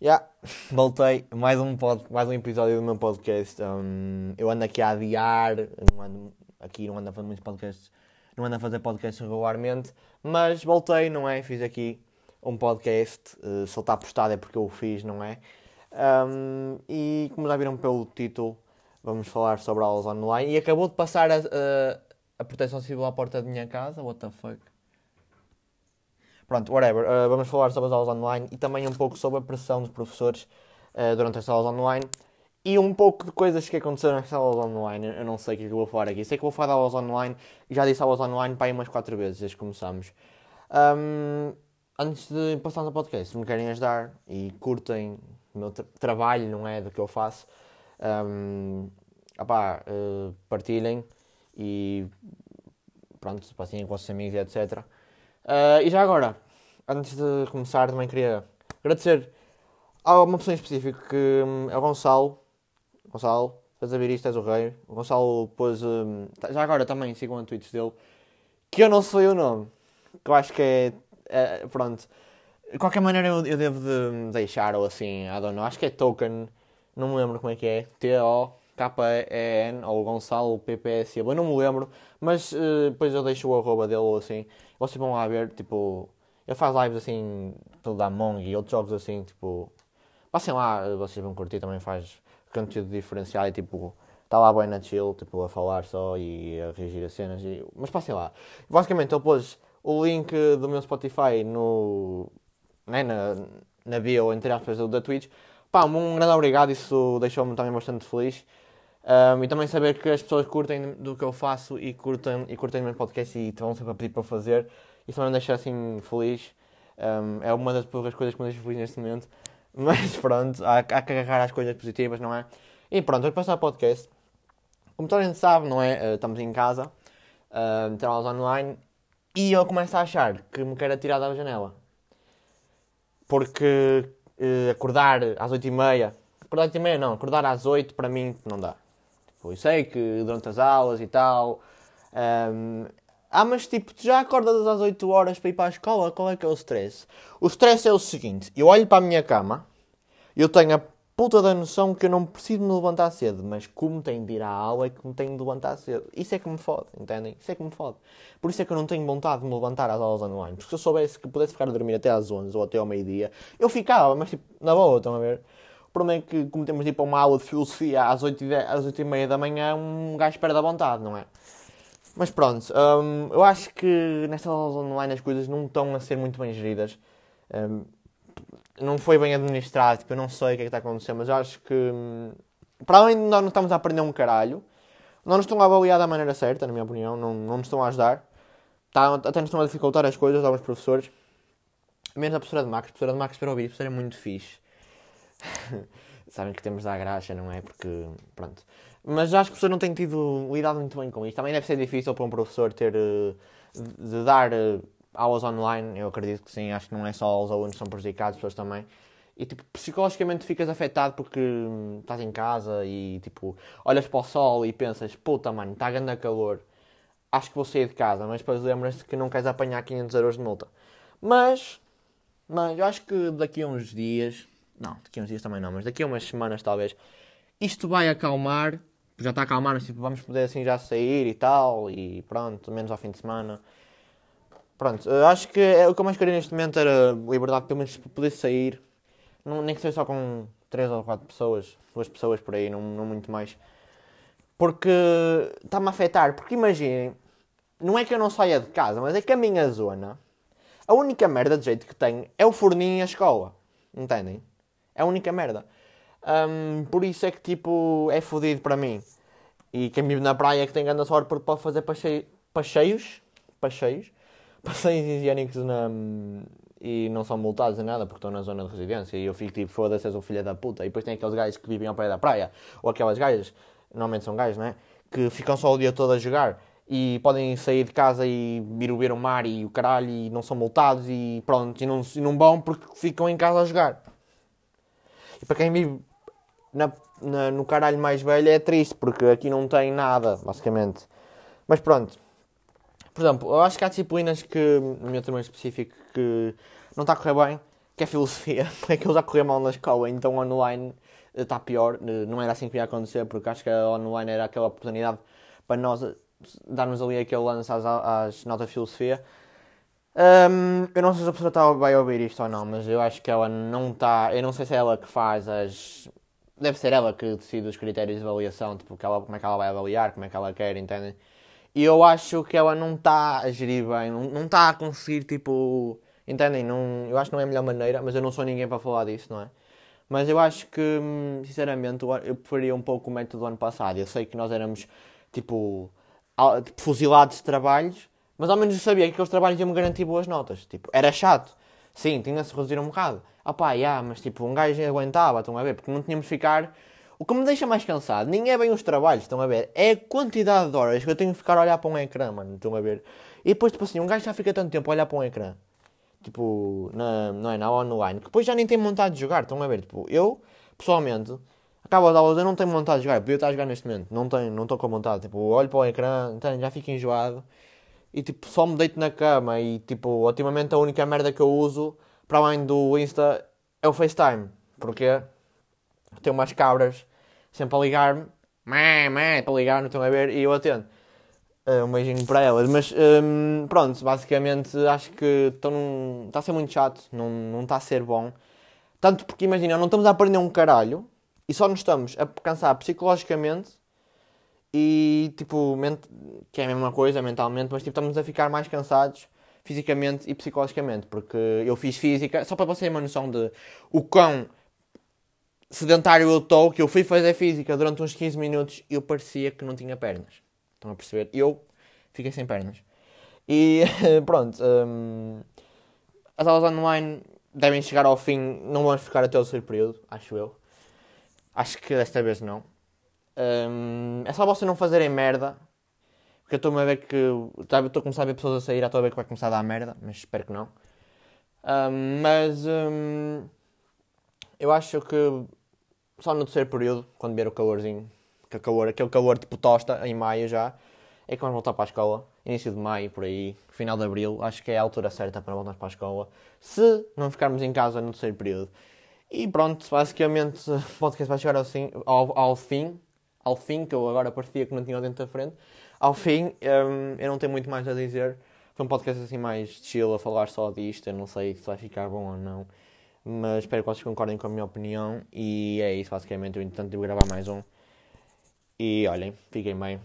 Yeah, voltei. Mais um, pod, mais um episódio do meu podcast. Um, eu ando aqui a adiar, não ando, aqui não ando a fazer muitos podcasts, não ando a fazer podcasts regularmente, mas voltei, não é? Fiz aqui um podcast. Uh, se ele está postado é porque eu o fiz, não é? Um, e como já viram pelo título, vamos falar sobre aulas online. E acabou de passar a, a, a proteção civil à porta da minha casa. What the fuck? Pronto, whatever. Uh, vamos falar sobre as aulas online e também um pouco sobre a pressão dos professores uh, durante as aulas online e um pouco de coisas que aconteceram nas aulas online. Eu não sei o que, é que eu vou falar aqui. Sei que vou falar de aulas online e já disse aulas online para aí umas 4 vezes desde que começamos. Um, antes de passar no podcast, se me querem ajudar e curtem o meu tra trabalho, não é? Do que eu faço, um, opá, uh, partilhem e pronto, passem com os vossos amigos, etc. Uh, e já agora, antes de começar, também queria agradecer a uma pessoa em específico que um, é o Gonçalo. Gonçalo, estás a ver isto, és o rei. O Gonçalo pôs. Um, já agora também sigam a tweets dele. Que eu não sei o nome. Que eu acho que é. é pronto. De qualquer maneira eu, eu devo de deixar, ou assim, I don't know. Acho que é token. Não me lembro como é que é. T-O. K-E-N ou Gonçalo PPS, eu não me lembro, mas uh, depois eu deixo o arroba dele ou assim. Vocês vão lá ver, tipo, ele faz lives assim, da Among e outros jogos assim, tipo, passem lá, vocês vão curtir, também faz conteúdo diferenciado e tipo, está lá bem na chill, tipo, a falar só e a reagir a cenas, e... mas passem lá. Basicamente ele pôs o link do meu Spotify no, né, na, na bio, entre aspas, da Twitch. Pá, um grande obrigado, isso deixou-me também bastante feliz. Um, e também saber que as pessoas curtem do que eu faço e curtem, e curtem o meu podcast e estão sempre a pedir para fazer. Isso também me deixa assim feliz. Um, é uma das poucas coisas que me deixa feliz neste momento. Mas pronto, há, há que agarrar as coisas positivas, não é? E pronto, vamos passar ao podcast. Como toda a gente sabe, não é? Uh, estamos em casa, uh, temos aulas online e eu começo a achar que me quero tirar da janela. Porque uh, acordar às 8h30, acordar às 8h30 não, acordar às 8 para mim não dá. Tipo, eu sei que durante as aulas e tal. Um, ah, mas tipo, tu já acordas às 8 horas para ir para a escola? Qual é que é o stress? O stress é o seguinte: eu olho para a minha cama, eu tenho a puta da noção que eu não preciso me levantar cedo, mas como tenho de ir à aula é que me tenho de levantar cedo. Isso é que me fode, entendem? Isso é que me fode. Por isso é que eu não tenho vontade de me levantar às aulas online. Porque se eu soubesse que pudesse ficar a dormir até às 11 ou até ao meio-dia, eu ficava, mas tipo, na boa, estão a ver? O problema é que, como temos de ir para uma aula de filosofia às 8 e, 10, às 8 e meia da manhã, um gajo perde a vontade, não é? Mas pronto, um, eu acho que nestas aulas online as coisas não estão a ser muito bem geridas. Um, não foi bem administrado, tipo, eu não sei o que é que está a acontecer, mas eu acho que, um, para além de nós não estamos a aprender um caralho, não nos estão a avaliar da maneira certa, na minha opinião, não, não nos estão a ajudar. Tá, até nos estão a dificultar as coisas, alguns professores. Menos a professora de Max, a professora de Max para ouvir, a professora é muito fixe. Sabem que temos da graxa, não é? Porque, pronto. Mas acho que o professor não tem tido lidado muito bem com isto. Também deve ser difícil para um professor ter uh, de dar uh, aulas online. Eu acredito que sim. Acho que não é só os alunos que são prejudicados, as pessoas também. E tipo, psicologicamente ficas afetado porque hum, estás em casa e tipo, olhas para o sol e pensas, puta mano, está a calor. Acho que vou sair de casa, mas depois lembras-te que não queres apanhar 500 euros de multa. Mas, mas eu acho que daqui a uns dias não, daqui a uns dias também não, mas daqui a umas semanas talvez. Isto vai acalmar. Já está acalmar, mas tipo, vamos poder assim já sair e tal. E pronto, menos ao fim de semana. Pronto, acho que é, o que eu mais queria neste momento era liberdade, pelo menos poder sair. Não, nem que seja só com 3 ou 4 pessoas, duas pessoas por aí, não, não muito mais. Porque está-me a afetar. Porque imaginem, não é que eu não saia de casa, mas é que a minha zona, a única merda de jeito que tem é o forninho e a escola. Entendem? É a única merda. Um, por isso é que tipo é fodido para mim. E quem vive na praia é que tem grande sorte porque pode fazer passeios, passeios, passeios, higiênicos na, e não são multados em nada porque estão na zona de residência. E eu fico tipo, foda-se, és um filho da puta. E depois tem aqueles gajos que vivem ao pé da praia, ou aquelas gajas, normalmente são gajos, não é? Que ficam só o dia todo a jogar e podem sair de casa e ir ver o mar e o caralho e não são multados e pronto, e não, e não vão porque ficam em casa a jogar. E para quem vive na, na, no caralho mais velho é triste, porque aqui não tem nada, basicamente. Mas pronto. Por exemplo, eu acho que há disciplinas que, no meu tema específico, que não está a correr bem, que é filosofia, é que eu já corri mal na escola, então online está pior. Não era assim que ia acontecer, porque acho que a online era aquela oportunidade para nós darmos ali aquele lance às, às notas de filosofia. Um, eu não sei se a pessoa está, vai ouvir isto ou não, mas eu acho que ela não está. Eu não sei se é ela que faz as. Deve ser ela que decide os critérios de avaliação, tipo, que ela, como é que ela vai avaliar, como é que ela quer, entendem? E eu acho que ela não está a gerir bem, não está a conseguir, tipo. Entendem? Não, eu acho que não é a melhor maneira, mas eu não sou ninguém para falar disso, não é? Mas eu acho que, sinceramente, eu preferia um pouco o método do ano passado. Eu sei que nós éramos, tipo fuzilados de trabalhos, mas ao menos eu sabia que aqueles trabalhos iam-me garantir boas notas. Tipo, era chato. Sim, tinha-se reduzir um bocado. Ah pá, yeah, mas tipo, um gajo aguentava, estão a ver? Porque não tínhamos de ficar... O que me deixa mais cansado nem é bem os trabalhos, estão a ver? É a quantidade de horas que eu tenho de ficar a olhar para um ecrã, mano, estão a ver? E depois, tipo assim, um gajo já fica tanto tempo a olhar para um ecrã. Tipo, na, não é, na online. Que depois já nem tem vontade de jogar, estão a ver? Tipo, eu, pessoalmente, acabo as aulas, eu não tenho vontade de jogar. Podia estar a jogar neste momento. Não tenho, não estou com vontade. Tipo, olho para o ecrã, então, já fico enjoado e tipo, só me deito na cama e tipo, ultimamente a única merda que eu uso, para além do Insta, é o FaceTime. Porque tenho umas cabras sempre a ligar-me, para ligar, não estão a ver, e eu atendo. Uh, um beijinho para elas. Mas um, pronto, basicamente acho que está a ser muito chato, não, não está a ser bom. Tanto porque imagina, não estamos a aprender um caralho e só nos estamos a cansar psicologicamente e tipo, que é a mesma coisa mentalmente, mas tipo, estamos a ficar mais cansados fisicamente e psicologicamente, porque eu fiz física, só para vocês terem uma noção de o quão sedentário eu estou, que eu fui fazer física durante uns 15 minutos e eu parecia que não tinha pernas. Estão a perceber? Eu fiquei sem pernas. E pronto, um, as aulas online devem chegar ao fim, não vamos ficar até o terceiro período, acho eu. Acho que desta vez não. Um, é só vocês não fazerem merda. Porque eu estou a ver que. Estou a começar a ver pessoas a sair, estou a ver que vai começar a dar merda, mas espero que não. Um, mas. Um, eu acho que só no terceiro período, quando vier o calorzinho, que calor, aquele calor tipo tosta, em maio já, é que vamos voltar para a escola. Início de maio, por aí, final de abril, acho que é a altura certa para voltarmos para a escola. Se não ficarmos em casa no terceiro período. E pronto, basicamente o podcast vai chegar ao, ao, ao fim ao fim, que eu agora parecia que não tinha o dente da frente, ao fim, um, eu não tenho muito mais a dizer. Foi um podcast assim mais chill, a falar só disto. Eu não sei se vai ficar bom ou não. Mas espero que vocês concordem com a minha opinião. E é isso, basicamente. Eu, entretanto, devo gravar mais um. E olhem, fiquem bem.